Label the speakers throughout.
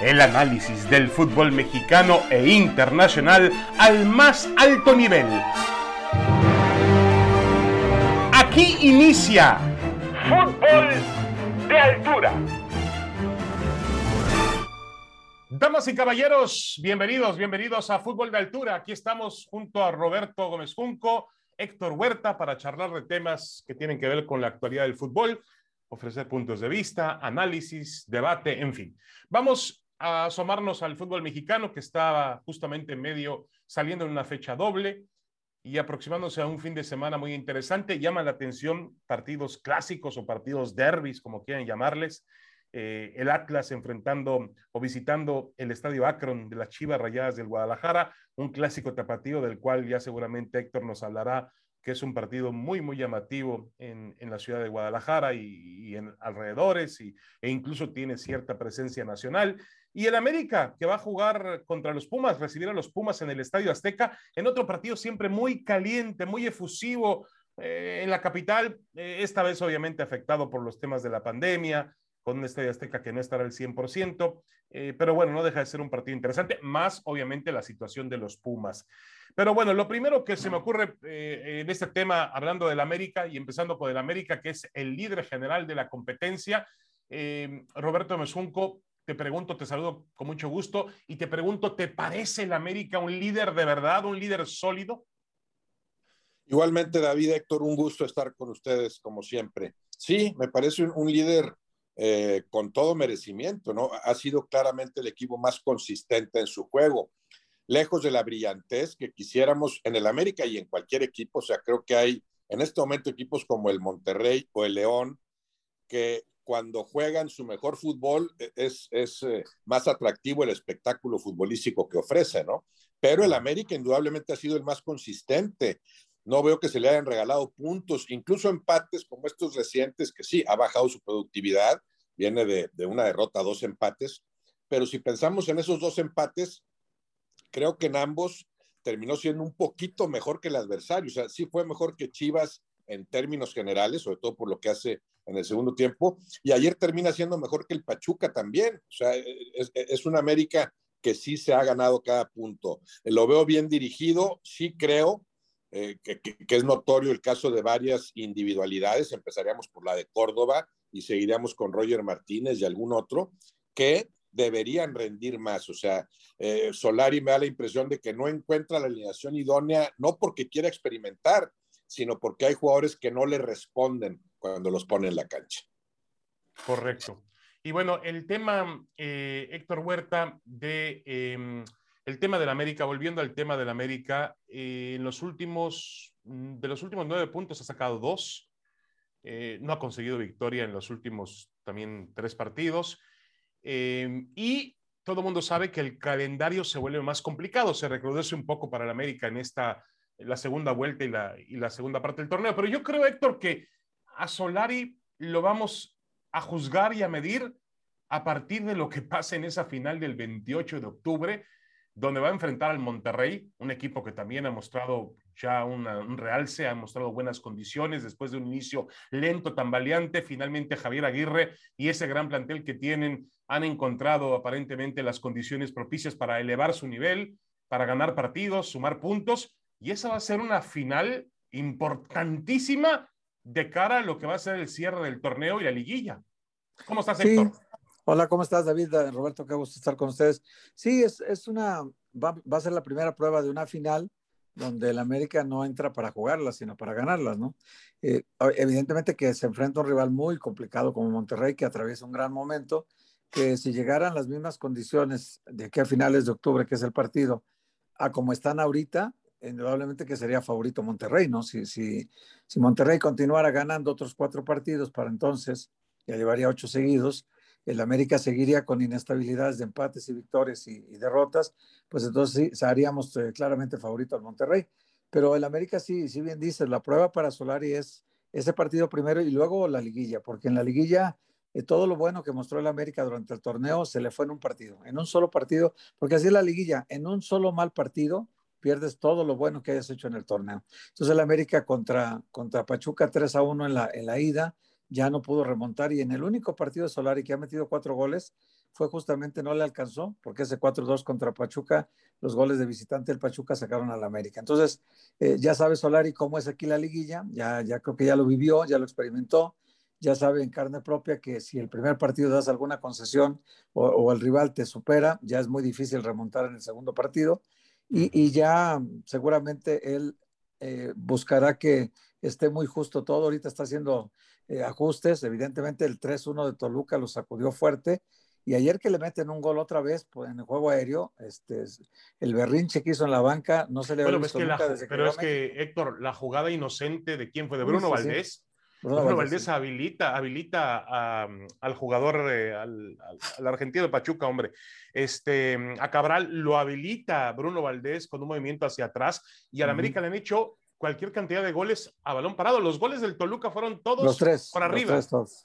Speaker 1: El análisis del fútbol mexicano e internacional al más alto nivel. Aquí inicia Fútbol de Altura. Damas y caballeros, bienvenidos, bienvenidos a Fútbol de Altura. Aquí estamos junto a Roberto Gómez Junco, Héctor Huerta para charlar de temas que tienen que ver con la actualidad del fútbol, ofrecer puntos de vista, análisis, debate, en fin. Vamos a asomarnos al fútbol mexicano que estaba justamente en medio, saliendo en una fecha doble y aproximándose a un fin de semana muy interesante. Llama la atención partidos clásicos o partidos derbis, como quieran llamarles. Eh, el Atlas enfrentando o visitando el estadio Akron de las Chivas Rayadas del Guadalajara, un clásico tapatío del cual ya seguramente Héctor nos hablará, que es un partido muy, muy llamativo en, la ciudad de Guadalajara y, en alrededores y, e incluso tiene cierta presencia nacional. Y el América, que va a jugar contra los Pumas, recibir a los Pumas en el Estadio Azteca, en otro partido siempre muy caliente, muy efusivo eh, en la capital, eh, esta vez obviamente afectado por los temas de la pandemia, con un Estadio Azteca que no estará al 100%, eh, pero bueno, no deja de ser un partido interesante, más obviamente la situación de los Pumas. Pero bueno, lo primero que se me ocurre en este tema, hablando del América y empezando por el América, que es el líder general de la competencia, Roberto Mesunco, te pregunto, te saludo con mucho gusto y te pregunto, ¿te parece el América un líder de verdad, un líder sólido?
Speaker 2: Igualmente, David, Héctor, un gusto estar con ustedes como siempre. Sí, me parece un, líder eh, con todo merecimiento, ¿no? Ha sido claramente el equipo más consistente en su juego, lejos de la brillantez que quisiéramos en el América y en cualquier equipo. O sea, creo que hay en este momento equipos como el Monterrey o el León que cuando juegan su mejor fútbol e, es, es eh, más atractivo el espectáculo futbolístico que ofrece, ¿no? Pero el América indudablemente ha sido el más consistente. No veo que se le hayan regalado puntos, incluso empates como estos recientes, que sí, ha bajado su productividad, viene de, de una derrota, dos empates, pero si pensamos en esos dos empates, creo que en ambos terminó siendo un poquito mejor que el adversario. O sea, sí fue mejor que Chivas en términos generales, sobre todo por lo que hace en el segundo tiempo, y ayer termina siendo mejor que el Pachuca también. O sea, es, es un América que sí se ha ganado cada punto. Lo veo bien dirigido, sí creo eh, que, es notorio el caso de varias individualidades, empezaríamos por la de Córdoba y seguiríamos con Roger Martínez y algún otro, que deberían rendir más. O sea, eh, Solari me da la impresión de que no encuentra la alineación idónea, no porque quiera experimentar, sino porque hay jugadores que no le responden cuando los pone en la cancha.
Speaker 1: Correcto. Y bueno, el tema, eh, Héctor Huerta, de em, el tema del América, volviendo al tema del América, eh, en los últimos, mm, de los últimos nueve puntos ha sacado dos, eh, no ha conseguido victoria en los últimos también tres partidos, em, y todo el mundo sabe que el calendario se vuelve más complicado, se recrudece un poco para el América en esta, la segunda vuelta y la, y la segunda parte del torneo, pero yo creo, Héctor, que a Solari lo vamos a juzgar y a medir a partir de lo que pase en esa final del 28 de octubre, donde va a enfrentar al Monterrey, un equipo que también ha mostrado ya un realce, ha mostrado buenas condiciones después de un inicio lento, tambaleante. Finalmente Javier Aguirre y ese gran plantel que tienen han encontrado aparentemente las condiciones propicias para elevar su nivel, para ganar partidos, sumar puntos. Y esa va a ser una final importantísima de cara a lo que va a ser el cierre del torneo y la liguilla. ¿Cómo estás, Héctor?
Speaker 3: Hola, ¿cómo estás, David? Roberto, qué gusto estar con ustedes. Sí, es, es una, va, a ser la primera prueba de una final donde el América no entra para jugarlas, sino para ganarlas, ¿no? Eh, evidentemente que se enfrenta a un rival muy complicado como Monterrey, que atraviesa un gran momento, que si llegaran las mismas condiciones de aquí a finales de octubre, que es el partido, a como están ahorita, indudablemente que sería favorito Monterrey, ¿no? Si, si, si Monterrey continuara ganando otros cuatro partidos para entonces, ya llevaría ocho seguidos, el América seguiría con inestabilidades de empates y victorias y, derrotas, pues entonces sí, haríamos eh, claramente favorito al Monterrey. Pero el América sí, sí bien dice, la prueba para Solari es ese partido primero y luego la liguilla, porque en la liguilla eh, todo lo bueno que mostró el América durante el torneo se le fue en un partido, en un solo partido, porque así es la liguilla, en un solo mal partido pierdes todo lo bueno que hayas hecho en el torneo. Entonces el América contra, contra Pachuca 3 a 1 en la, en la ida, ya no pudo remontar y en el único partido de Solari que ha metido cuatro goles fue justamente no le alcanzó porque ese 4-2 contra Pachuca, los goles de visitante del Pachuca sacaron al América. Entonces, eh, ya sabe Solari cómo es aquí la liguilla, ya, ya creo que ya lo vivió, ya lo experimentó, ya sabe en carne propia que si el primer partido das alguna concesión o, el rival te supera, ya es muy difícil remontar en el segundo partido y, ya seguramente él eh, buscará que esté muy justo todo. Ahorita está haciendo eh, ajustes. Evidentemente el 3-1 de Toluca lo sacudió fuerte. Y ayer que le meten un gol otra vez pues, en el juego aéreo, este, el berrinche que hizo en la banca no se le
Speaker 1: había visto nunca desde Pero es que, Héctor, la jugada inocente de quién fue, de Bruno Valdés. Bruno, Valdés, habilita, habilita al jugador, eh, al, argentino de Pachuca, hombre. Este, a Cabral lo habilita Bruno Valdés con un movimiento hacia atrás y al América le han hecho cualquier cantidad de goles a balón parado. Los goles del Toluca fueron todos
Speaker 3: los tres,
Speaker 1: por arriba,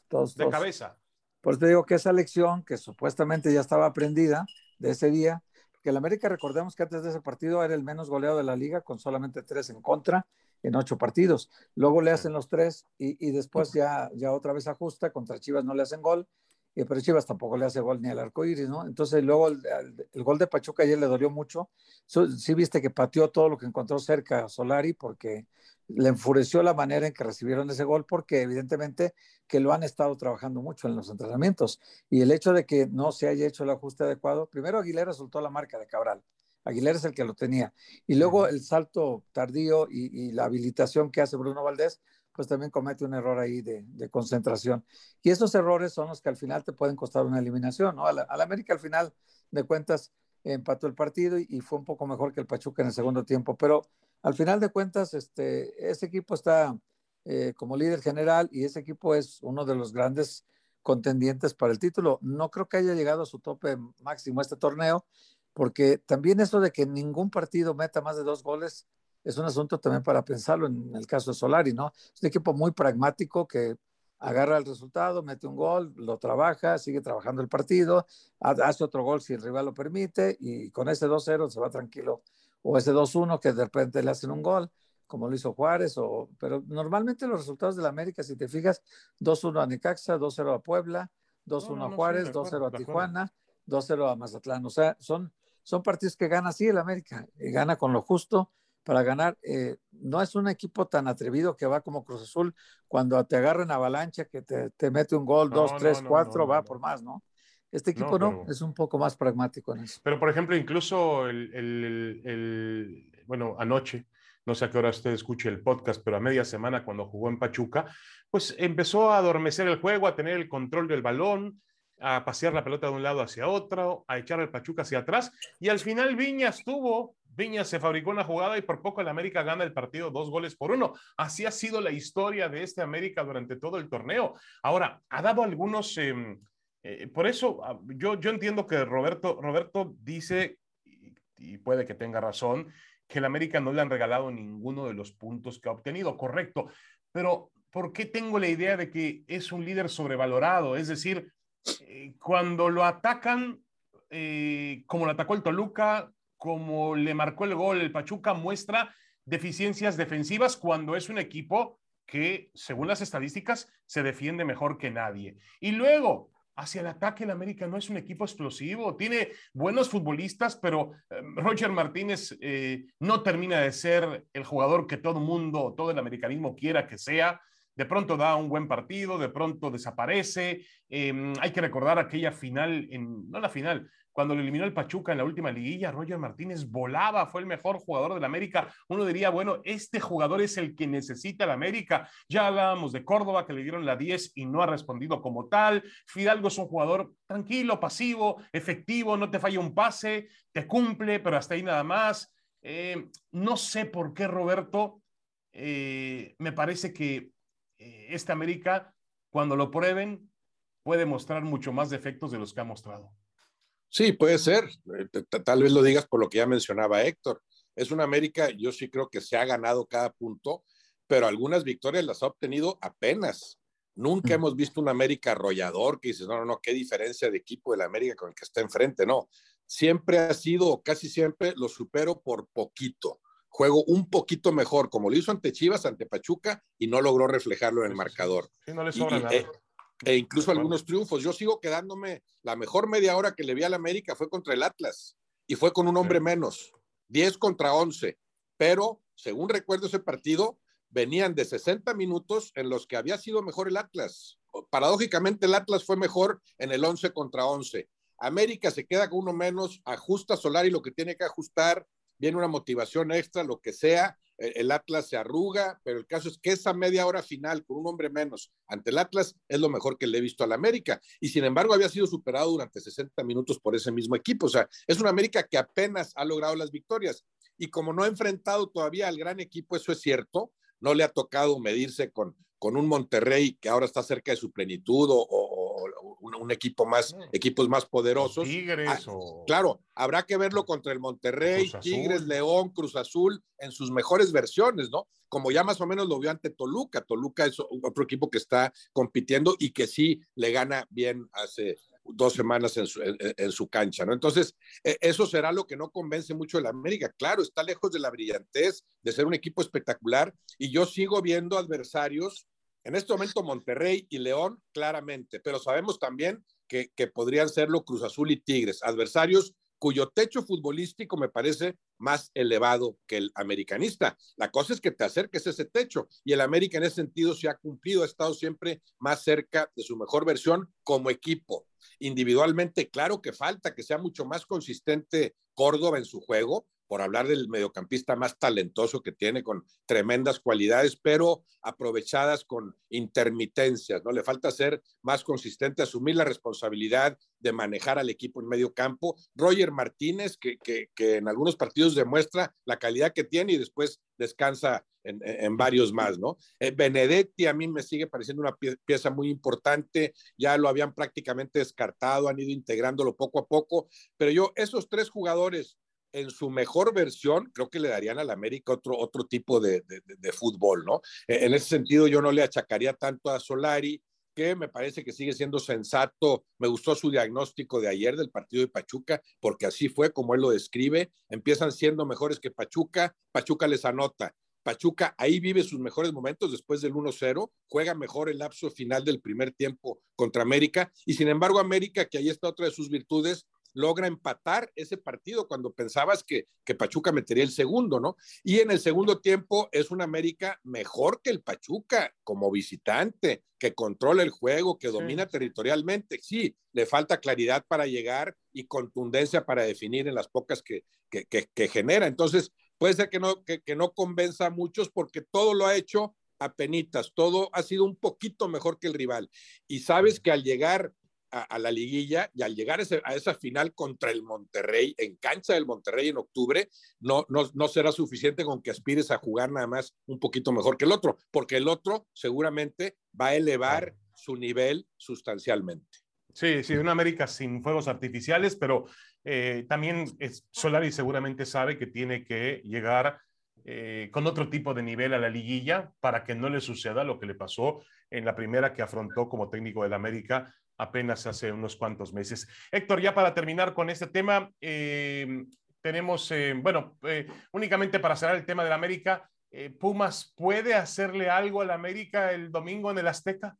Speaker 3: todos,
Speaker 1: de cabeza.
Speaker 3: Pues te digo que esa lección, que supuestamente ya estaba aprendida de ese día, que el América, recordemos que antes de ese partido era el menos goleado de la liga, con solamente tres en contra en ocho partidos. Luego le hacen los tres y, después ya, ya otra vez ajusta, contra Chivas no le hacen gol y pero Chivas tampoco le hace gol ni al arco iris, ¿no? Entonces, luego el, gol de Pachuca ayer le dolió mucho. sí, viste que pateó todo lo que encontró cerca Solari porque le enfureció la manera en que recibieron ese gol, porque evidentemente que lo han estado trabajando mucho en los entrenamientos. Y el hecho de que no se haya hecho el ajuste adecuado, primero Aguilera soltó la marca de Cabral. Aguilera es el que lo tenía. Y luego el salto tardío y, y la habilitación que hace Bruno Valdés, pues también comete un error ahí de, concentración. Y esos errores son los que al final te pueden costar una eliminación, ¿no? Al, América al final de cuentas empató el partido y, fue un poco mejor que el Pachuca en el segundo tiempo, pero al final de cuentas este, ese equipo está eh, como líder general y ese equipo es uno de los grandes contendientes para el título. No creo que haya llegado a su tope máximo este torneo, porque también eso de que ningún partido meta más de dos goles es un asunto también para pensarlo en el caso de Solari, ¿no? Es un equipo muy pragmático que agarra el resultado, mete un gol, lo trabaja, sigue trabajando el partido, hace otro gol si el rival lo permite y con ese 2-0 se va tranquilo. O ese 2-1 que de repente le hacen un gol, como lo hizo Juárez, o, pero normalmente los resultados de la América, si te fijas, 2-1 a Necaxa, 2-0 a Puebla, 2-1 a Juárez, 2-0 a Tijuana, 2-0 a Mazatlán. O sea, son, son partidos que gana así el América, y gana con lo justo para ganar. Eh, no es un equipo tan atrevido que va como Cruz Azul cuando te agarra en avalancha, que te, mete un gol, dos, tres, cuatro, va por más, ¿no? Este equipo no, es un poco más pragmático en eso.
Speaker 1: Pero, por ejemplo, incluso el, bueno, anoche, no sé a qué hora usted escuche el podcast, pero a media semana cuando jugó en Pachuca, pues empezó a adormecer el juego, a tener el control del balón, a pasear la pelota de un lado hacia otro, a echar el Pachuca hacia atrás, y al final Viñas tuvo Viñas se fabricó una jugada y por poco el América gana el partido dos goles por uno. Así ha sido la historia de este América durante todo el torneo. Ahora, ha dado algunos, em, eh, por eso ah, yo, yo entiendo que Roberto, Roberto dice, y, puede que tenga razón, que el América no le han regalado ninguno de los puntos que ha obtenido, correcto. Pero, ¿por qué tengo la idea de que es un líder sobrevalorado? Es decir, eh, cuando lo atacan, eh, como lo atacó el Toluca, como le marcó el gol el Pachuca, muestra deficiencias defensivas cuando es un equipo que, según las estadísticas, se defiende mejor que nadie. Y luego, hacia el ataque, el América no es un equipo explosivo, tiene buenos futbolistas, pero eh, Roger Martínez eh, no termina de ser el jugador que todo mundo, todo el americanismo quiera que sea. De pronto da un buen partido, de pronto desaparece. Em, hay que recordar aquella final, no la final, cuando lo eliminó el Pachuca en la última liguilla, Roger Martínez volaba, fue el mejor jugador del América. Uno diría, bueno, este jugador es el que necesita el América. Ya hablábamos de Córdoba, que le dieron la 10 y no ha respondido como tal. Fidalgo es un jugador tranquilo, pasivo, efectivo, no te falla un pase, te cumple, pero hasta ahí nada más. Eh, no sé por qué Roberto, eh, me parece que eh, este América, cuando lo prueben, puede mostrar mucho más defectos de los que ha mostrado.
Speaker 2: Sí, puede ser. Eh, tal vez lo digas por lo que ya mencionaba Héctor. Es una América, yo sí creo que se ha ganado cada punto, pero algunas victorias las ha obtenido apenas. Nunca hemos visto un América arrollador que dices, no, no, no, qué diferencia de equipo del América con el que está enfrente. No, siempre ha sido, casi siempre lo supero por poquito. juego un poquito mejor, como lo hizo ante Chivas, ante Pachuca, y no logró reflejarlo en el marcador.
Speaker 1: Sí, no le sobra nada.
Speaker 2: Eh, e incluso algunos triunfos. Yo sigo quedándome, la mejor media hora que le vi al América fue contra el Atlas y fue con un hombre menos, 10 contra 11. Pero, según recuerdo ese partido, venían de 60 minutos en los que había sido mejor el Atlas. Paradójicamente, el Atlas fue mejor en el 11 contra 11. América se queda con uno menos, ajusta Solari lo que tiene que ajustar, viene una motivación extra, lo que sea, el Atlas se arruga, pero el caso es que esa media hora final con un hombre menos ante el Atlas es lo mejor que le he visto al América. Y sin embargo había sido superado durante 60 minutos por ese mismo equipo. O sea, es una América que apenas ha logrado las victorias. Y como no ha enfrentado todavía al gran equipo, eso es cierto, no le ha tocado medirse con, con un Monterrey que ahora está cerca de su plenitud o, un, equipo más, equipos más poderosos.
Speaker 1: Tigres ah,
Speaker 2: Claro, habrá que verlo contra el Monterrey, Tigres, León, Cruz Azul, en sus mejores versiones, ¿no? Como ya más o menos lo vio ante Toluca. Toluca es otro equipo que está compitiendo y que sí le gana bien hace dos semanas en su, en, su, cancha, ¿no? Entonces, e, eso será lo que no convence mucho el América. Claro, está lejos de la brillantez, de ser un equipo espectacular, y yo sigo viendo adversarios en este momento Monterrey y León, claramente, pero sabemos también que, podrían serlo Cruz Azul y Tigres, adversarios cuyo techo futbolístico me parece más elevado que el americanista. La cosa es que te acerques a ese techo y el América en ese sentido se ha cumplido, ha estado siempre más cerca de su mejor versión como equipo. Individualmente, claro que falta que sea mucho más consistente Córdoba en su juego, por hablar del mediocampista más talentoso que tiene, con tremendas cualidades, pero aprovechadas con intermitencias, ¿no? Le falta ser más consistente, asumir la responsabilidad de manejar al equipo en medio campo. Roger Martínez, que, que, en algunos partidos demuestra la calidad que tiene y después descansa en, en varios más, ¿no? Eh, Benedetti a mí me sigue pareciendo una pieza muy importante, ya lo habían prácticamente descartado, han ido integrándolo poco a poco, pero yo, esos tres jugadores, en su mejor versión, creo que le darían al América otro, otro tipo de, de, fútbol, ¿no? E, en ese sentido, yo no le achacaría tanto a Solari, que me parece que sigue siendo sensato. Me gustó su diagnóstico de ayer del partido de Pachuca, porque así fue como él lo describe. Empiezan siendo mejores que Pachuca, Pachuca les anota. Pachuca ahí vive sus mejores momentos después del 1-0, juega mejor el lapso final del primer tiempo contra América y sin embargo América, que ahí está otra de sus virtudes, logra empatar ese partido cuando pensabas que, que Pachuca metería el segundo, ¿no? Y en el segundo tiempo es un América mejor que el Pachuca como visitante, que controla el juego, que domina territorialmente. Sí, le falta claridad para llegar y contundencia para definir en las pocas que, que, que, genera. Entonces, puede ser que no, que, que no convenza a muchos porque todo lo ha hecho a penitas, todo ha sido un poquito mejor que el rival. Y sabes que al llegar a, la liguilla y al llegar a, esa final contra el Monterrey, en cancha del Monterrey en octubre, no, no, no será suficiente con que aspires a jugar nada más un poquito mejor que el otro, porque el otro seguramente va a elevar su nivel sustancialmente.
Speaker 1: Sí, sí, una América sin fuegos artificiales, pero eh, también es, Solari seguramente sabe que tiene que llegar eh, con otro tipo de nivel a la liguilla para que no le suceda lo que le pasó en la primera que afrontó como técnico del América apenas hace unos cuantos meses. Héctor, ya para terminar con este tema, eh, tenemos, eh, bueno, eh, únicamente para cerrar el tema del América, ¿Pumas puede hacerle algo al América el domingo en el Azteca?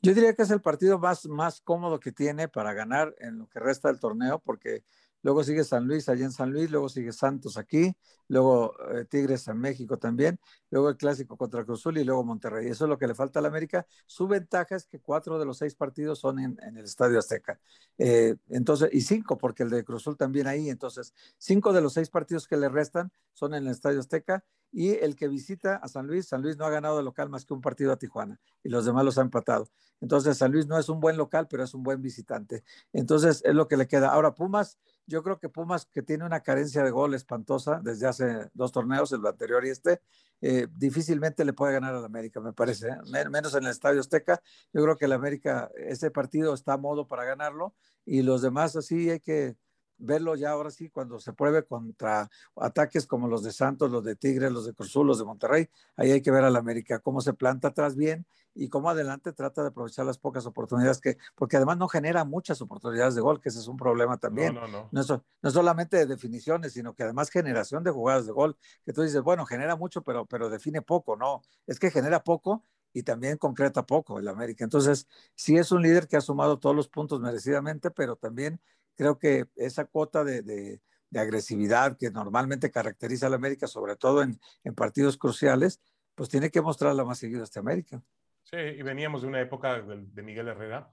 Speaker 3: Yo diría que es el partido más, más cómodo que tiene para ganar en lo que resta del torneo, porque luego sigue San Luis allá en San Luis, luego sigue Santos aquí, luego eh, Tigres en México también, luego el clásico contra Cruzul y luego Monterrey. Eso es lo que le falta a la América. Su ventaja es que cuatro de los seis partidos son en, el Estadio Azteca. Eh, entonces, y cinco, porque el de Cruzul también ahí. Entonces, cinco de los seis partidos que le restan son en el Estadio Azteca y el que visita a San Luis, San Luis no ha ganado de local más que un partido a Tijuana y los demás los ha empatado. Entonces, San Luis no es un buen local, pero es un buen visitante. Entonces, es lo que le queda. Ahora, Pumas, yo creo que Pumas, que tiene una carencia de gol espantosa desde hace dos torneos, el anterior y este, eh, difícilmente le puede ganar al América, me parece, ¿eh? menos en el Estadio Azteca. Yo creo que el América, ese partido está a modo para ganarlo y los demás así hay que verlo ya ahora sí cuando se pruebe contra ataques como los de Santos, los de Tigres, los de Cruzul, los de Monterrey. Ahí hay que ver al América cómo se planta atrás bien y cómo adelante trata de aprovechar las pocas oportunidades que, porque además no genera muchas oportunidades de gol, que ese es un problema también. No, no, no. No, no solamente de definiciones, sino que además generación de jugadas de gol, que tú dices, bueno, genera mucho, pero, pero define poco, no, es que genera poco y también concreta poco el América. Entonces, sí es un líder que ha sumado todos los puntos merecidamente, pero también creo que esa cuota de, de, agresividad que normalmente caracteriza al América, sobre todo en, en partidos cruciales, pues tiene que mostrarla más seguido este América.
Speaker 1: Sí, y veníamos de una época de, Miguel Herrera,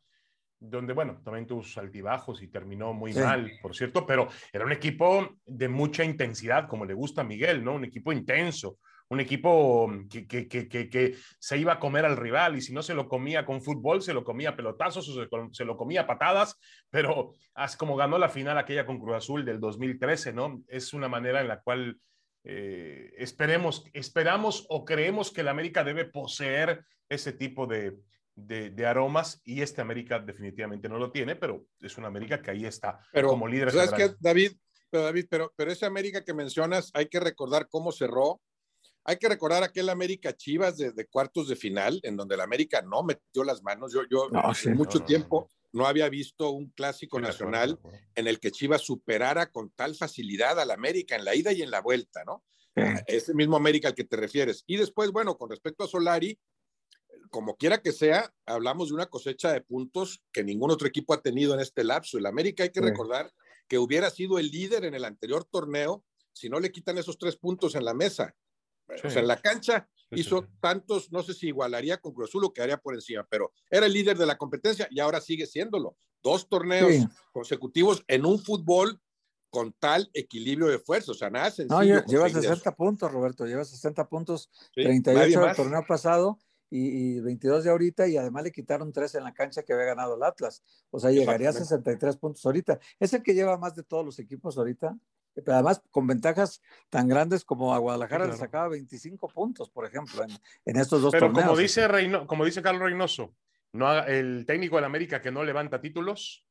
Speaker 1: donde, bueno, también tuvo sus altibajos y terminó muy mal, por cierto, pero era un equipo de mucha intensidad, como le gusta a Miguel, ¿no? Un equipo intenso, un equipo que, que, que, que, se iba a comer al rival y si no se lo comía con fútbol, se lo comía pelotazos o se, lo comía patadas, pero así como ganó la final aquella con Cruz Azul del 2013, ¿no? Es una manera en la cual eh, esperemos, esperamos o creemos que el América debe poseer ese tipo de, de, aromas y este América definitivamente no lo tiene, pero es una América que ahí está como líder.
Speaker 2: ¿Sabes qué, David? Pero David, pero, pero ese América que mencionas, hay que recordar cómo cerró. Hay que recordar aquel América Chivas de, cuartos de final, en donde el América no metió las manos. Yo, yo hace mucho tiempo no, había visto un clásico nacional en el que Chivas superara con tal facilidad al América en la ida y en la vuelta, ¿no? Ese mismo América al que te refieres. Y después, bueno, con respecto a Solari, como quiera que sea, hablamos de una cosecha de puntos que ningún otro equipo ha tenido en este lapso. El América hay que recordar que hubiera sido el líder en el anterior torneo si no le quitan esos tres puntos en la mesa. O sea, en la cancha hizo tantos, no sé si igualaría con Cruz Azul o quedaría por encima, pero era el líder de la competencia y ahora sigue siéndolo. Dos torneos consecutivos en un fútbol con tal equilibrio de fuerzas, o sea, nada sencillo.
Speaker 3: No, lleva 60 puntos, Roberto, lleva 60 puntos, 38 del torneo pasado y, 22 de ahorita y además le quitaron 3 en la cancha que había ganado el Atlas. O sea, llegaría a 63 puntos ahorita. Es el que lleva más de todos los equipos ahorita. Pero además con ventajas tan grandes como a Guadalajara le sacaba 25 puntos, por ejemplo, en, estos dos
Speaker 1: Pero como dice, Reino, como dice Carlos Reynoso, no el técnico del América que no levanta títulos,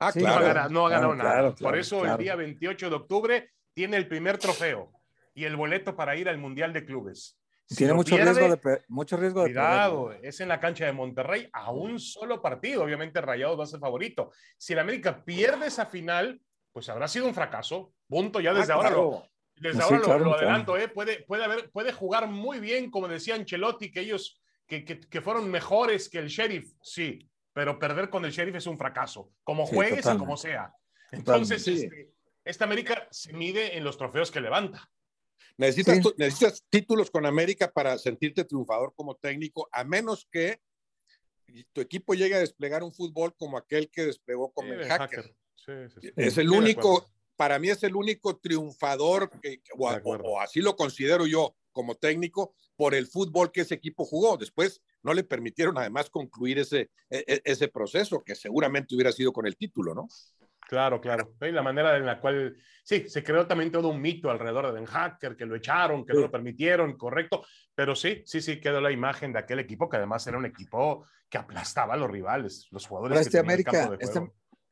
Speaker 1: ah, claro, no ha ganado, nada. por eso el día 28 de octubre tiene el primer trofeo y el boleto para ir al Mundial de Clubes.
Speaker 3: Tiene mucho, riesgo de, mucho riesgo
Speaker 1: de Cuidado, es en la cancha de Monterrey a un solo partido. Obviamente Rayados va a ser favorito. Si el América pierde esa final, pues habrá sido un fracaso. Punto, ya desde ah, ahora lo, desde ahora lo, adelanto, ¿eh? puede, puede, haber, puede jugar muy bien, como decía Ancelotti, que ellos que, que, que, fueron mejores que el sheriff, sí, pero perder con el sheriff es un fracaso, como juegues y como sea. Entonces, este, esta América se mide en los trofeos que levanta.
Speaker 2: Necesitas, necesitas títulos con América para sentirte triunfador como técnico, a menos que tu equipo llegue a desplegar un fútbol como aquel que desplegó con el hacker. Es el único, para mí es el único triunfador, que, o, así lo considero yo como técnico, por el fútbol que ese equipo jugó. Después no le permitieron además concluir ese, e, e, ese proceso, que seguramente hubiera sido con el título, ¿no?
Speaker 1: Claro, claro. Y la manera en la cual, sí, se creó también todo un mito alrededor de Ben Hacker, que lo echaron, que no lo permitieron, correcto. Pero sí, sí, sí, quedó la imagen de aquel equipo que además era un equipo que aplastaba a los rivales, los jugadores.
Speaker 3: este, América, este,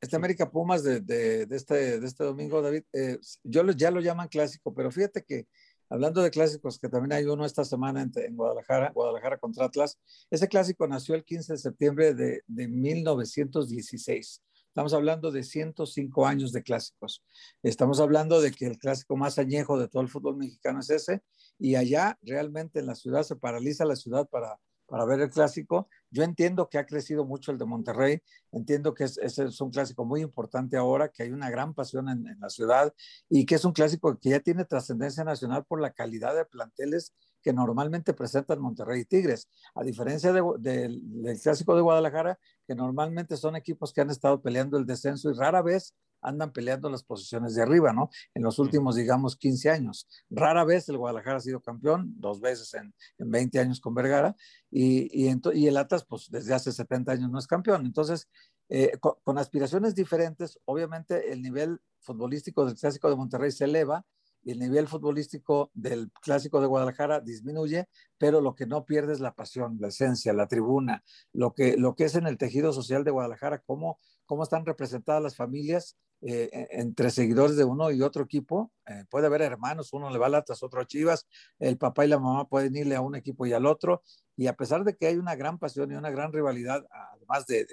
Speaker 3: este, América Pumas de, de, de, este, de este domingo, David, eh, yo ya lo llaman clásico, pero fíjate que hablando de clásicos, que también hay uno esta semana en, en Guadalajara, Guadalajara contra Atlas, ese clásico nació el 15 de septiembre de, de 1916. Estamos hablando de 105 años de clásicos. Estamos hablando de que el clásico más añejo de todo el fútbol mexicano es ese. Y allá realmente en la ciudad se paraliza la ciudad para, para ver el clásico. Yo entiendo que ha crecido mucho el de Monterrey. Entiendo que es, es un clásico muy importante ahora, que hay una gran pasión en, en la ciudad y que es un clásico que ya tiene trascendencia nacional por la calidad de planteles que normalmente presentan Monterrey y Tigres, a diferencia del clásico de Guadalajara, que normalmente son equipos que han estado peleando el descenso y rara vez andan peleando las posiciones de arriba, ¿no? En los últimos, digamos, 15 años. Rara vez el Guadalajara ha sido campeón, dos veces en, en 20 años con Vergara, y, y, y, el Atlas, pues desde hace 70 años no es campeón. Entonces, eh, con, con aspiraciones diferentes, obviamente el nivel futbolístico del clásico de Monterrey se eleva el nivel futbolístico del clásico de Guadalajara disminuye, pero lo que no pierde es la pasión, la esencia, la tribuna, lo que, lo que es en el tejido social de Guadalajara, cómo, cómo están representadas las familias eh, entre seguidores de uno y otro equipo. Eh, puede haber hermanos, uno le va a Latas, otro a Chivas, el papá y la mamá pueden irle a un equipo y al otro, y a pesar de que hay una gran pasión y una gran rivalidad, además de,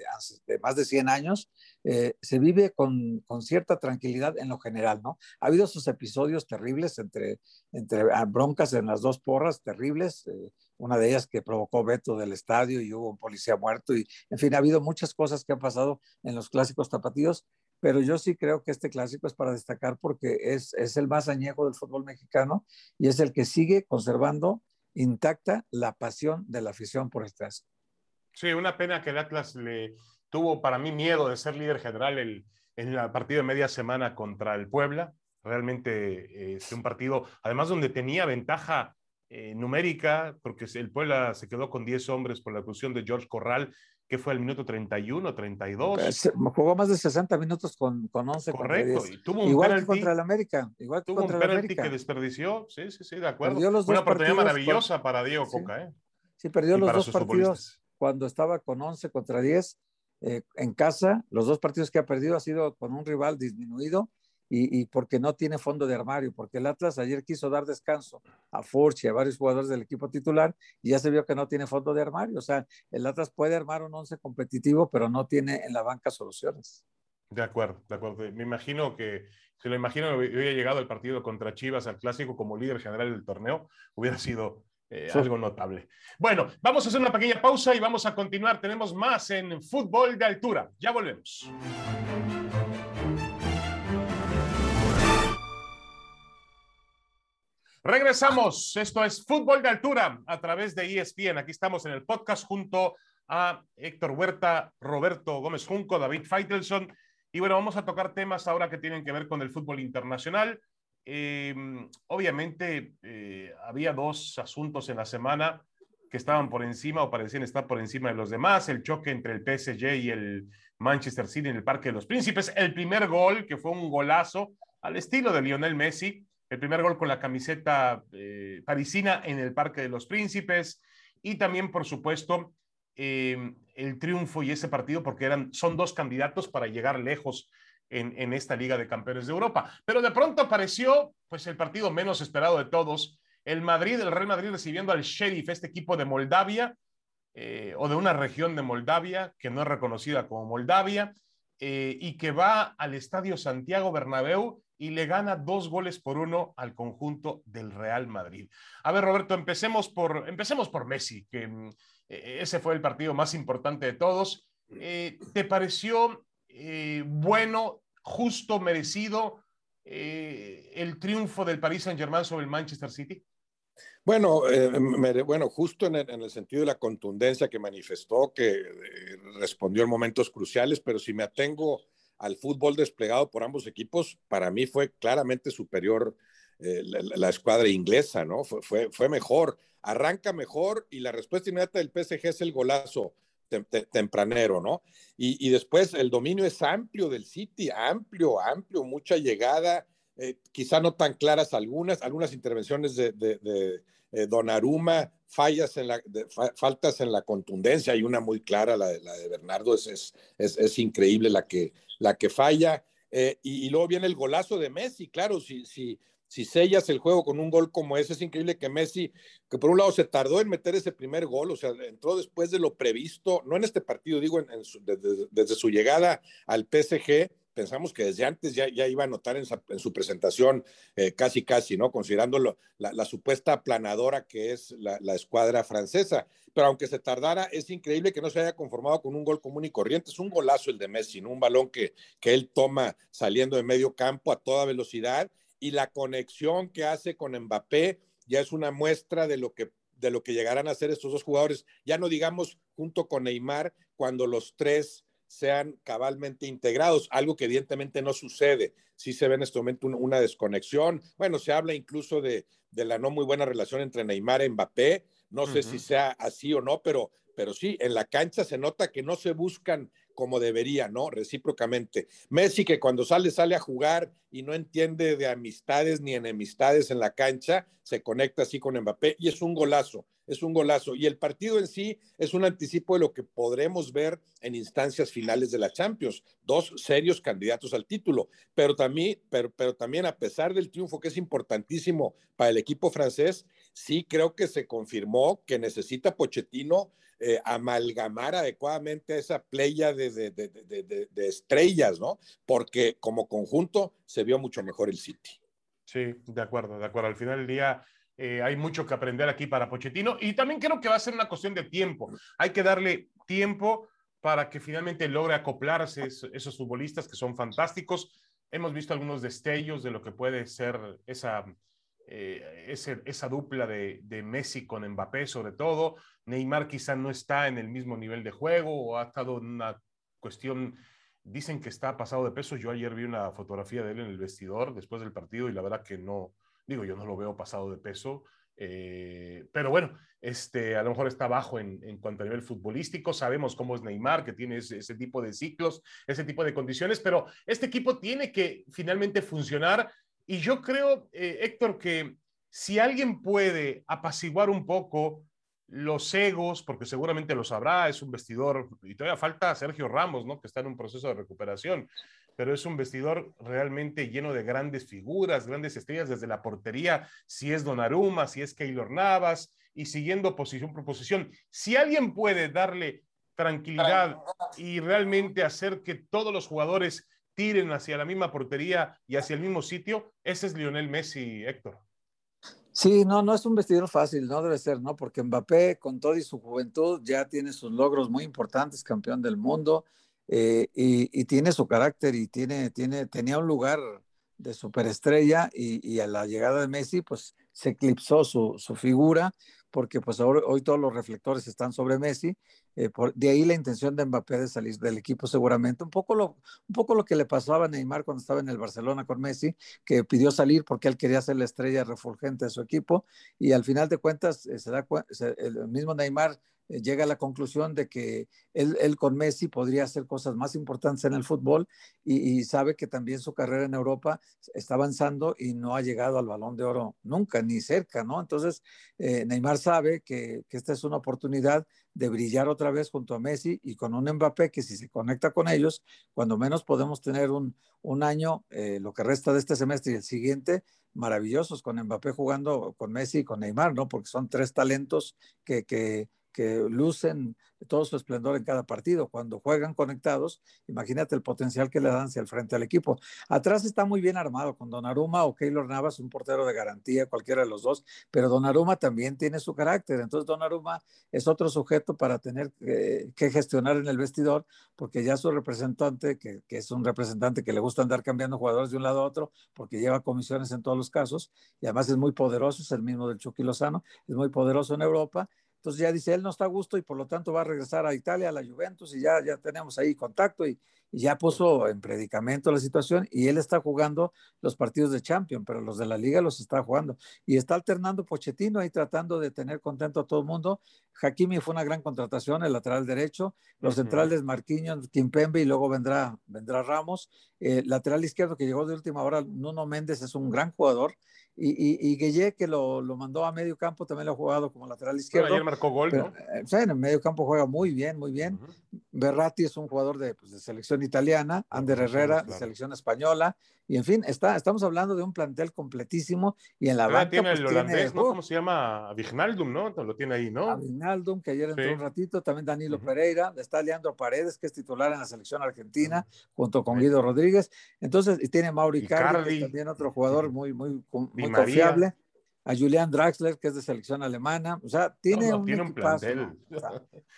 Speaker 3: de, más de 100 años, eh, se vive con, con, cierta tranquilidad en lo general, ¿no? Ha habido sus episodios terribles entre, entre ah, broncas en las dos porras, terribles, eh, una de ellas que provocó veto del estadio y hubo un policía muerto, y en fin, ha habido muchas cosas que han pasado en los clásicos tapatíos, pero yo sí creo que este clásico es para destacar porque es, es el más añejo del fútbol mexicano y es el que sigue conservando intacta la pasión de la afición por este
Speaker 1: Sí, una pena que el Atlas le tuvo para mí miedo de ser líder general el, en el partido de media semana contra el Puebla. Realmente es eh, un partido, además donde tenía ventaja eh, numérica, porque el Puebla se quedó con 10 hombres por la expulsión de George Corral, que fue al minuto 31, 32.
Speaker 3: Jugó más de 60 minutos con, con 11.
Speaker 1: Correcto, y tuvo un
Speaker 3: igual
Speaker 1: penalti,
Speaker 3: contra el América. Igual
Speaker 1: tuvo
Speaker 3: contra
Speaker 1: un penalti que desperdició, sí, sí, sí, de acuerdo. Una oportunidad maravillosa para Diego Coca. ¿eh?
Speaker 3: Sí, perdió los dos partidos cuando estaba con 11 contra 10 eh, en casa. Los dos partidos que ha perdido ha sido con un rival disminuido y, porque no tiene fondo de armario, porque el Atlas ayer quiso dar descanso a Furch y a varios jugadores del equipo titular y ya se vio que no tiene fondo de armario. O sea, el Atlas puede armar un once competitivo, pero no tiene en la banca soluciones.
Speaker 1: De acuerdo, de acuerdo. Me imagino que, se lo imagino, hubiera llegado el partido contra Chivas al clásico como líder general del torneo, hubiera sido eh, algo notable. Bueno, vamos a hacer una pequeña pausa y vamos a continuar. Tenemos más en fútbol de altura. Ya volvemos. Regresamos. Esto es Fútbol de Altura a través de ESPN. Aquí estamos en el podcast junto a Héctor Huerta, Roberto Gómez Junco, David Feitelson. Y bueno, vamos a tocar temas ahora que tienen que ver con el fútbol internacional. Em, obviamente, eh, había dos asuntos en la semana que estaban por encima o parecían estar por encima de los demás. El choque entre el PSG y el Manchester City en el Parque de los Príncipes. El primer gol, que fue un golazo al estilo de Lionel Messi el primer gol con la camiseta eh, parisina en el Parque de los Príncipes y también, por supuesto, eh, el triunfo y ese partido porque eran, son dos candidatos para llegar lejos en, esta Liga de Campeones de Europa. Pero de pronto apareció pues el partido menos esperado de todos, el Madrid, el Real Madrid recibiendo al Sheriff, este equipo de Moldavia eh, o de una región de Moldavia que no es reconocida como Moldavia y que va al Estadio Santiago Bernabéu y le gana dos goles por uno al conjunto del Real Madrid. A ver, Roberto, empecemos por, empecemos por Messi, que mm, e, ese fue el partido más importante de todos. Eh, ¿Te pareció eh, bueno, justo, merecido eh, el triunfo del Paris Saint-Germain sobre el Manchester City?
Speaker 2: Bueno, bueno, justo en el, sentido de la contundencia que manifestó, que respondió en momentos cruciales, pero si me atengo al fútbol desplegado por ambos equipos, para mí fue claramente superior eh, la, escuadra inglesa, ¿no? Fue, mejor, arranca mejor y la respuesta inmediata del PSG es el golazo tempranero, ¿no? Y, después el dominio es amplio del City, amplio, amplio, mucha llegada, eh, quizá no tan claras algunas, algunas intervenciones de, de, de eh, Donnarumma, fallas en la, faltas en la contundencia, hay una muy clara, la de, la Bernardo, es, es, es, es increíble la que, la que falla. Eh, y, luego viene el golazo de Messi, claro, si, si, si sellas el juego con un gol como ese, es increíble que Messi, que por un lado se tardó en meter ese primer gol, o sea, entró después de lo previsto, no en este partido, digo, desde, desde, su llegada al PSG, pensamos que desde antes ya, ya iba a notar en, su presentación eh, casi, casi, ¿no? Considerando la, supuesta aplanadora que es la, escuadra francesa. Pero aunque se tardara, es increíble que no se haya conformado con un gol común y corriente. Es un golazo el de Messi, ¿no? Un balón que, que él toma saliendo de medio campo a toda velocidad y la conexión que hace con Mbappé ya es una muestra de lo que de lo que llegarán a hacer estos dos jugadores, ya no digamos junto con Neymar, cuando los tres sean cabalmente integrados, algo que evidentemente no sucede. Sí se ve en este momento una desconexión. Bueno, se habla incluso de, de la no muy buena relación entre Neymar y Mbappé. No sé si sea así o no, pero, pero sí, en la cancha se nota que no se buscan como debería, ¿no? Recíprocamente. Messi que cuando sale, sale a jugar y no entiende de amistades ni enemistades en la cancha, se conecta así con Mbappé y es un golazo, es un golazo. Y el partido en sí es un anticipo de lo que podremos ver en instancias finales de la Champions. Dos serios candidatos al título, pero también, pero, pero también a pesar del triunfo que es importantísimo para el equipo francés, sí creo que se confirmó que necesita Pochettino eh, amalgamar adecuadamente esa playa de, de, estrellas, ¿no? Porque como conjunto se vio mucho mejor el City.
Speaker 1: Sí, de acuerdo, de acuerdo. Al final del día eh, hay mucho que aprender aquí para Pochettino y también creo que va a ser una cuestión de tiempo. Hay que darle tiempo para que finalmente logre acoplarse esos futbolistas que son fantásticos. Hemos visto algunos destellos de lo que puede ser esa eh, esa dupla de, Messi con Mbappé sobre todo. Neymar quizá no está en el mismo nivel de juego o ha estado en una cuestión, dicen que está pasado de peso. Yo ayer vi una fotografía de él en el vestidor después del partido y la verdad que no, digo, yo no lo veo pasado de peso. Eh, pero bueno, este, a lo mejor está bajo en, en, cuanto a nivel futbolístico. Sabemos cómo es Neymar, que tiene ese, ese, tipo de ciclos, ese tipo de condiciones, pero este equipo tiene que finalmente funcionar y yo creo, eh, Héctor, que si alguien puede apaciguar un poco los egos, porque seguramente lo sabrá, es un vestidor, y todavía falta Sergio Ramos, ¿no? Que está en un proceso de recuperación, pero es un vestidor realmente lleno de grandes figuras, grandes estrellas desde la portería, si es Donnarumma, si es Keylor Navas, y siguiendo posición por posición. Si alguien puede darle tranquilidad y realmente hacer que todos los jugadores tiren hacia la misma portería y hacia el mismo sitio, ese es Lionel Messi, Héctor.
Speaker 3: Sí, no, no es un vestidor fácil, no debe ser, ¿no? Porque Mbappé, con toda y su juventud, ya tiene sus logros muy importantes, campeón del mundo, eh, y, tiene su carácter y tiene, tiene, tenía un lugar de superestrella y, y a la llegada de Messi, pues se eclipsó su, su figura porque pues hoy todos los reflectores están sobre Messi, eh, de ahí la intención de Mbappé de salir del equipo seguramente, un poco, lo, un poco lo que le pasaba a Neymar cuando estaba en el Barcelona con Messi, que pidió salir porque él quería ser la estrella refulgente de su equipo y al final de cuentas eh, se da, el mismo Neymar llega a la conclusión de que él, con Messi podría hacer cosas más importantes en el fútbol y, sabe que también su carrera en Europa está avanzando y no ha llegado al balón de oro nunca, ni cerca, ¿no? Entonces, eh, Neymar sabe que, esta es una oportunidad de brillar otra vez junto a Messi y con un Mbappé que si se conecta con ellos, cuando menos podemos tener un, año, eh, lo que resta de este semestre y el siguiente, maravillosos con Mbappé jugando con Messi y con Neymar, ¿no? Porque son tres talentos que que lucen todo su esplendor en cada partido. Cuando juegan conectados, imagínate el potencial que le dan hacia el frente al equipo. Atrás está muy bien armado con Donnarumma o Keylor Navas, un portero de garantía, cualquiera de los dos, pero Donnarumma también tiene su carácter. Entonces Donnarumma es otro sujeto para tener que gestionar en el vestidor, porque ya su representante, que, que, es un representante que le gusta andar cambiando jugadores de un lado a otro, porque lleva comisiones en todos los casos, y además es muy poderoso, es el mismo del Chucky Lozano, es muy poderoso en Europa, entonces ya dice, él no está a gusto y por lo tanto va a regresar a Italia, a la Juventus, y ya, ya tenemos ahí contacto y, ya puso en predicamento la situación y él está jugando los partidos de Champions, pero los de la liga los está jugando. Y está alternando Pochettino ahí tratando de tener contento a todo el mundo. Hakimi fue una gran contratación, el lateral derecho, los centrales Marquinhos, Kimpembe y luego vendrá, vendrá Ramos. El lateral izquierdo que llegó de última hora, Nuno Méndez es un gran jugador y, y, Gueye, que lo, lo, mandó a medio campo, también lo ha jugado como lateral izquierdo.
Speaker 1: Pero ayer marcó gol, ¿no?
Speaker 3: Eh, en el medio campo juega muy bien, muy bien. Berratti es un jugador de, pues, de selección italiana, Ander Herrera, de selección española, y en fin, está, estamos hablando de un plantel completísimo y en la
Speaker 1: banca. Tiene pues, el holandés, ¿no? ¿Cómo se llama? Vignaldum, ¿no? Lo tiene ahí, ¿no?
Speaker 3: Vignaldum, que ayer entró un ratito, también Danilo Pereira, está Leandro Paredes, que es titular en la selección argentina, junto con Guido Rodríguez. Entonces, y tiene Mauri Cardi, también otro jugador muy, muy, muy confiable a Julian Draxler, que es de selección alemana. O sea, tiene, un, tiene plantel.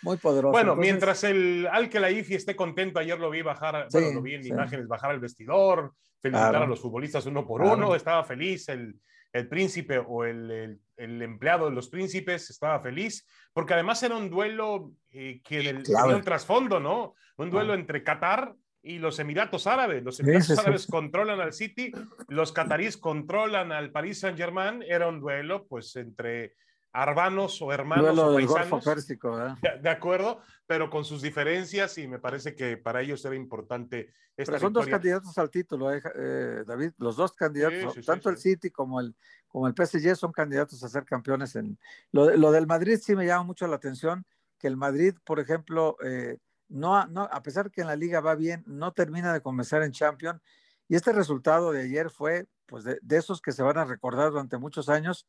Speaker 3: muy poderoso.
Speaker 1: Bueno, mientras el Al esté contento, ayer lo vi bajar, bueno, lo vi en imágenes, bajar al vestidor, felicitar a los futbolistas uno por uno, estaba feliz el, el príncipe o el, el, empleado de los príncipes, estaba feliz, porque además era un duelo eh, que tenía un trasfondo, ¿no? Un duelo entre Qatar y los Emiratos Árabes. Los Emiratos Árabes controlan al City, los cataríes controlan al Paris Saint-Germain. Era un duelo, pues, entre hermanos o hermanos
Speaker 3: Duelo
Speaker 1: o
Speaker 3: del Golfo
Speaker 1: paisanos.
Speaker 3: Pérsico, ¿eh?
Speaker 1: De, acuerdo, pero con sus diferencias y me parece que para ellos era importante esta
Speaker 3: Pero son dos
Speaker 1: victoria.
Speaker 3: candidatos al título, eh, eh, David. Los dos candidatos,
Speaker 1: Sí, sí, sí,
Speaker 3: tanto el
Speaker 1: sí.
Speaker 3: City como el, como el PSG son candidatos a ser campeones. En lo, lo del Madrid sí me llama mucho la atención que el Madrid, por ejemplo, eh, no, no, a pesar que en la liga va bien, no termina de convencer en Champions. Y este resultado de ayer fue pues de, de esos que se van a recordar durante muchos años,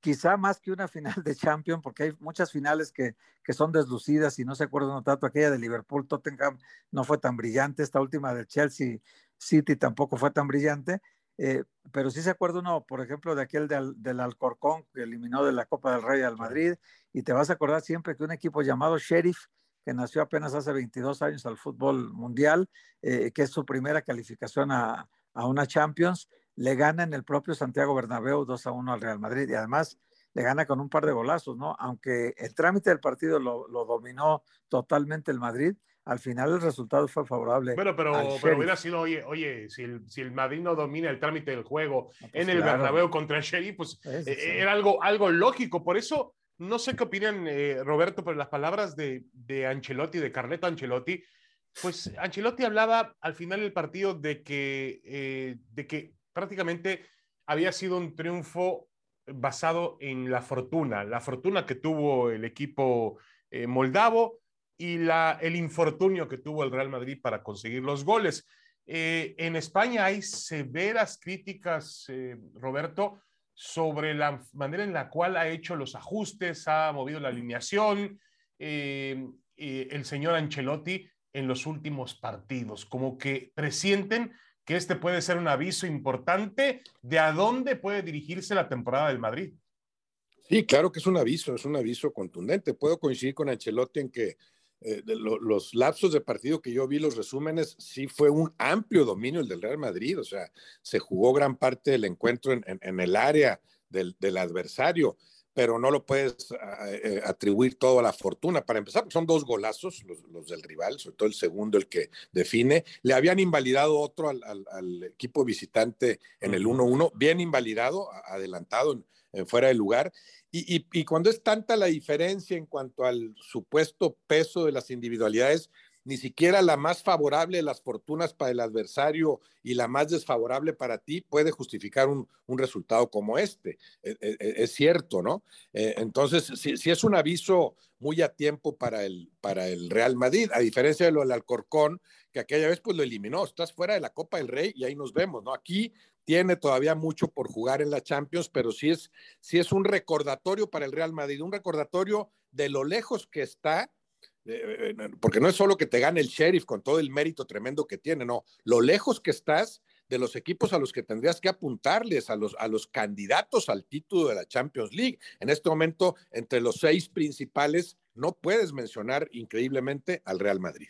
Speaker 3: quizá más que una final de Champions, porque hay muchas finales que, que son deslucidas y no se acuerdan tanto. Aquella de Liverpool, Tottenham no fue tan brillante, esta última del Chelsea City tampoco fue tan brillante, eh, pero sí se acuerda uno, por ejemplo, de aquel del, del Alcorcón que eliminó de la Copa del Rey al Madrid, y te vas a acordar siempre que un equipo llamado Sheriff, que nació apenas hace 22 años al fútbol mundial, eh, que es su primera calificación a, a una Champions, le gana en el propio Santiago Bernabéu 2 a 1 al Real Madrid y además le gana con un par de golazos, ¿no? Aunque el trámite del partido lo, lo dominó totalmente el Madrid, al final el resultado fue favorable.
Speaker 1: Bueno, pero, pero hubiera sido, oye, oye si, el, si el Madrid no domina el trámite del juego
Speaker 3: No, pues
Speaker 1: en el
Speaker 3: claro.
Speaker 1: Bernabéu contra el Sheriff, pues eh,
Speaker 3: sí.
Speaker 1: era algo, algo lógico. Por eso, no sé qué opinan, eh, Roberto, pero las palabras de, de Ancelotti, de Carleto Ancelotti, pues Ancelotti hablaba al final del partido de que, eh, de que prácticamente había sido un triunfo basado en la fortuna, la fortuna que tuvo el equipo eh, moldavo y el infortunio que tuvo el Real Madrid para conseguir los goles. Eh, en España hay severas críticas, eh, Roberto, sobre la manera en la cual ha hecho los ajustes, ha movido la alineación, el señor Ancelotti en los últimos partidos, como que presienten que este puede ser un aviso importante de a dónde puede dirigirse la temporada del Madrid.
Speaker 2: Sí, claro que es un aviso, es un aviso contundente. Puedo coincidir con Ancelotti en que eh, los lapsos de partido que yo vi, los resúmenes, sí fue un amplio dominio el del Real Madrid. O sea, se jugó gran parte del encuentro en, en, en el área del, del, adversario, pero no lo puedes eh, atribuir todo a la fortuna. Para empezar, son dos golazos los, los, del rival, sobre todo el segundo, el que define. Le habían invalidado otro al, al, al equipo visitante en el 1-1, bien invalidado, adelantado en, en fuera de lugar. Y, y, y, cuando es tanta la diferencia en cuanto al supuesto peso de las individualidades, ni siquiera la más favorable de las fortunas para el adversario y la más desfavorable para ti puede justificar un, un resultado como este. Es, es, es cierto, ¿no? Eh, entonces, sí, sí, es un aviso muy a tiempo para el, para el Real Madrid, a diferencia de lo del Alcorcón, que aquella vez pues lo eliminó. Estás fuera de la Copa del Rey y ahí nos vemos, ¿no? Aquí tiene todavía mucho por jugar en la Champions, pero sí es, sí es un recordatorio para el Real Madrid, un recordatorio de lo lejos que está, porque no es solo que te gane el sheriff con todo el mérito tremendo que tiene, no, lo lejos que estás de los equipos a los que tendrías que apuntarles, a los, a los candidatos al título de la Champions League. En este momento, entre los seis principales, no puedes mencionar increíblemente al Real Madrid.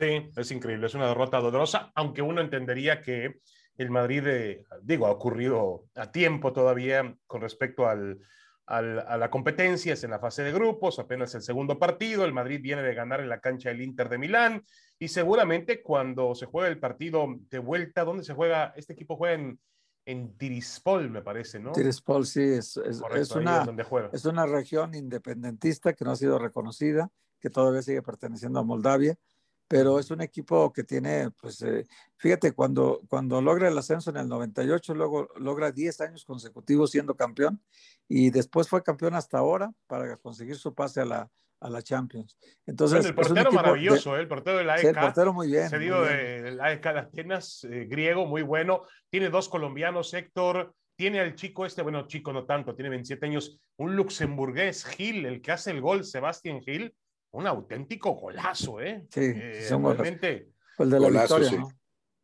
Speaker 1: Sí, es increíble, es una derrota dolorosa, aunque uno entendería que el Madrid, eh, digo, ha ocurrido a tiempo todavía con respecto al, al, a la competencia, es en la fase de grupos, apenas el segundo partido, el Madrid viene de ganar en la cancha del Inter de Milán y seguramente cuando se juega el partido de vuelta, ¿dónde se juega? Este equipo juega en, en Tirispol, me parece, ¿no?
Speaker 3: Tirispol, sí, es, es, Correcto, es una, es, donde juega. es una región independentista que no ha sido reconocida, que todavía sigue perteneciendo a Moldavia pero es un equipo que tiene, pues, eh, fíjate, cuando, cuando logra el ascenso en el 98, luego logra 10 años consecutivos siendo campeón y después fue campeón hasta ahora para conseguir su pase a la, a la Champions. Entonces,
Speaker 1: bueno, el portero maravilloso, de, ¿eh? el portero de la AEK.
Speaker 3: Sí, el portero muy bien.
Speaker 1: Cedido de la AEK de Atenas, eh, griego, muy bueno. Tiene dos colombianos, Héctor. Tiene al chico este, bueno, chico no tanto, tiene 27 años, un luxemburgués, Gil, el que hace el gol, Sebastián Gil un auténtico golazo, ¿eh?
Speaker 3: Sí,
Speaker 1: eh, realmente.
Speaker 3: El de la golazo, victoria,
Speaker 1: sí.
Speaker 3: ¿no?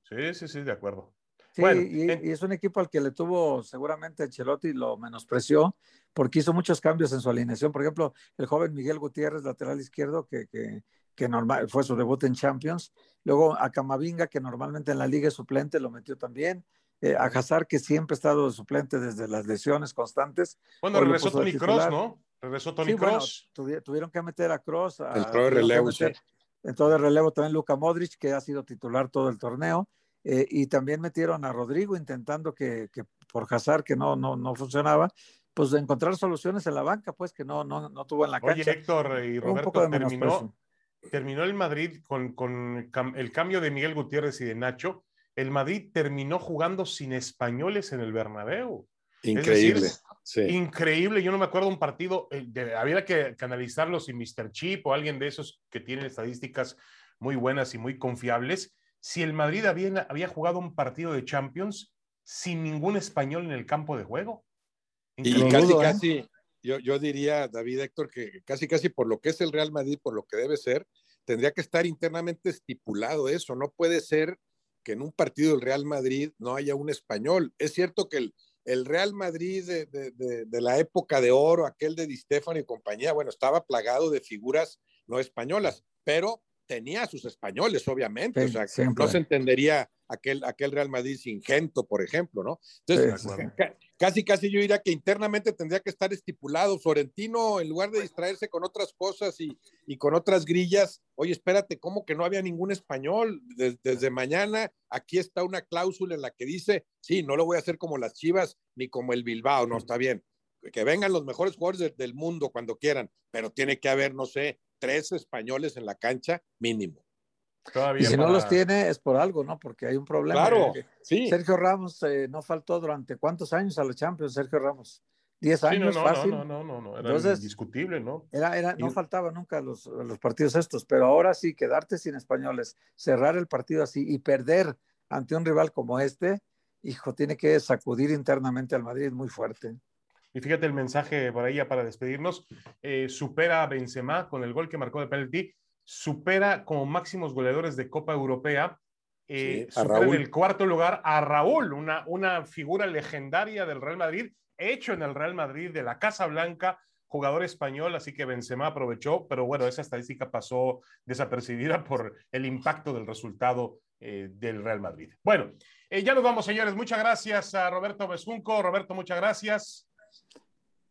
Speaker 1: Sí, sí, sí, de acuerdo.
Speaker 3: Sí, bueno, y, en... y, es un equipo al que le tuvo seguramente Ancelotti lo menospreció porque hizo muchos cambios en su alineación. Por ejemplo, el joven Miguel Gutiérrez, lateral izquierdo, que, que, que normal, fue su debut en Champions. Luego a Camavinga, que normalmente en la liga es suplente, lo metió también. Eh, a Hazard, que siempre ha estado suplente desde las lesiones constantes.
Speaker 1: Bueno, regresó Tony Cross, ¿no? Regresó Tony
Speaker 3: sí,
Speaker 1: Cross.
Speaker 3: Bueno, tuvieron que meter a Cross. A,
Speaker 2: de relevo, meter,
Speaker 3: sí. Entró de relevo también Luka Modric, que ha sido titular todo el torneo. Eh, y también metieron a Rodrigo intentando que, que, por Hazard, que no, no, no funcionaba. pues encontrar soluciones en la banca, pues que no, no, no tuvo en la cancha.
Speaker 1: Oye, Héctor y Roberto, terminó, terminó el Madrid con, con el cambio de Miguel Gutiérrez y de Nacho. El Madrid terminó jugando sin españoles en el Bernabéu.
Speaker 2: Increíble.
Speaker 1: Increíble. Yo no me acuerdo un partido, eh, había que, analizarlo sin Mr. Chip o alguien de esos que tienen estadísticas muy buenas y muy confiables. Si el Madrid había, había jugado un partido de Champions sin ningún español en el campo de juego.
Speaker 2: Y casi, ¿eh? casi, yo, yo diría, David Héctor, que casi, casi por lo que es el Real Madrid, por lo que debe ser, tendría que estar internamente estipulado eso. No puede ser que en un partido del Real Madrid no haya un español. Es cierto que el, el Real Madrid de, de, de, la época de oro, aquel de Di Stefano y compañía, bueno, estaba plagado de figuras no españolas, pero tenía a sus españoles, obviamente, o sea, no se entendería aquel, aquel Real Madrid sin Gento, por ejemplo, ¿no? Entonces, casi, casi yo diría que internamente tendría que estar estipulado. Florentino, en lugar de distraerse con otras cosas y, y con otras grillas, oye, espérate, ¿cómo que no había ningún español? Desde, mañana, aquí está una cláusula en la que dice, sí, no lo voy a hacer como las Chivas ni como el Bilbao, no, está bien. Que vengan los mejores jugadores del mundo cuando quieran, pero tiene que haber, no sé, tres españoles en la cancha mínimo.
Speaker 3: Y si no los tiene es por algo, ¿no? Porque hay un problema.
Speaker 2: Claro, sí.
Speaker 3: Sergio Ramos eh, no faltó durante cuántos años a los Champions, Sergio Ramos. Diez años,
Speaker 1: no,
Speaker 3: fácil.
Speaker 1: No, no, no, no, era Entonces, indiscutible, ¿no?
Speaker 3: Era, era, no faltaba nunca los, los partidos estos, pero ahora sí, quedarte sin españoles, cerrar el partido así y perder ante un rival como este, hijo, tiene que sacudir internamente al Madrid muy fuerte.
Speaker 1: Y fíjate el mensaje por ahí ya para despedirnos. Eh, supera a Benzema con el gol que marcó de penalti. Supera como máximos goleadores de Copa Europea. Eh, supera en el cuarto lugar a Raúl, una, una figura legendaria del Real Madrid, hecho en el Real Madrid de la Casa Blanca, jugador español, así que Benzema aprovechó, pero bueno, esa estadística pasó desapercibida por el impacto del resultado eh, del Real Madrid. Bueno, ya nos vamos, señores. Muchas gracias a Roberto Besunco. Roberto, muchas gracias.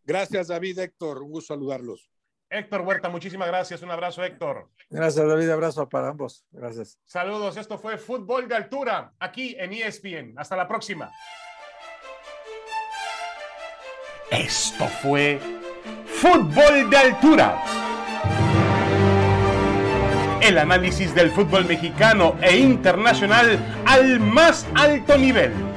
Speaker 2: Gracias, David, Héctor. Un gusto saludarlos.
Speaker 1: Héctor Huerta, muchísimas gracias. Un abrazo, Héctor.
Speaker 3: Gracias, David. Abrazo para ambos. Gracias.
Speaker 1: Saludos. Esto fue Fútbol de Altura, aquí en ESPN. Hasta la próxima. Esto fue Fútbol de Altura. El análisis del fútbol mexicano e internacional al más alto nivel